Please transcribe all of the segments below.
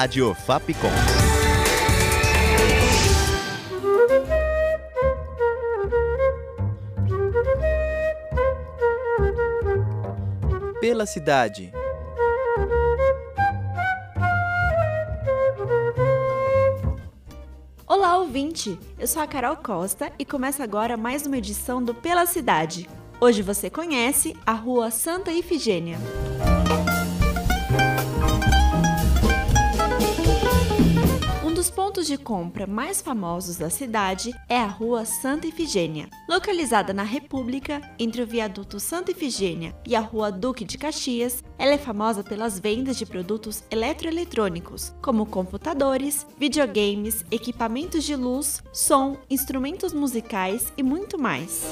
Rádio Fapcom. Pela cidade. Olá, ouvinte! Eu sou a Carol Costa e começa agora mais uma edição do Pela Cidade. Hoje você conhece a Rua Santa Ifigênia. Pontos de compra mais famosos da cidade é a Rua Santa Ifigênia. Localizada na República, entre o viaduto Santa Ifigênia e a Rua Duque de Caxias, ela é famosa pelas vendas de produtos eletroeletrônicos, como computadores, videogames, equipamentos de luz, som, instrumentos musicais e muito mais.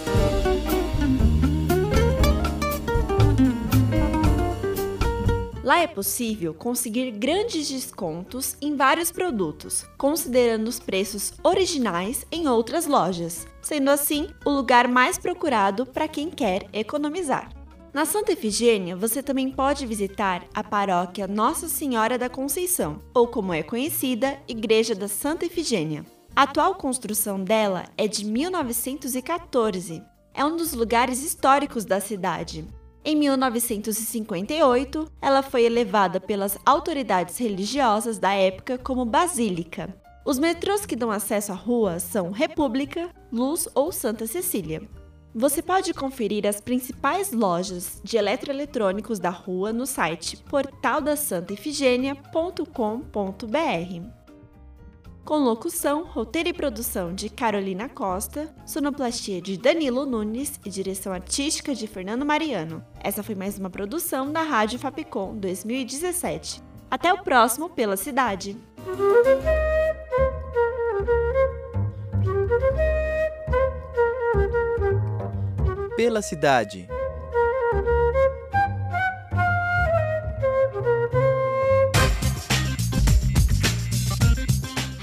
Lá é possível conseguir grandes descontos em vários produtos, considerando os preços originais em outras lojas, sendo assim o lugar mais procurado para quem quer economizar. Na Santa Efigênia, você também pode visitar a paróquia Nossa Senhora da Conceição, ou como é conhecida, Igreja da Santa Efigênia. A atual construção dela é de 1914. É um dos lugares históricos da cidade. Em 1958, ela foi elevada pelas autoridades religiosas da época como basílica. Os metrôs que dão acesso à rua são República, Luz ou Santa Cecília. Você pode conferir as principais lojas de eletroeletrônicos da rua no site portaldasantafigênia.com.br com locução, roteiro e produção de Carolina Costa, sonoplastia de Danilo Nunes e direção artística de Fernando Mariano. Essa foi mais uma produção da Rádio Fapcom 2017. Até o próximo Pela Cidade! Pela cidade.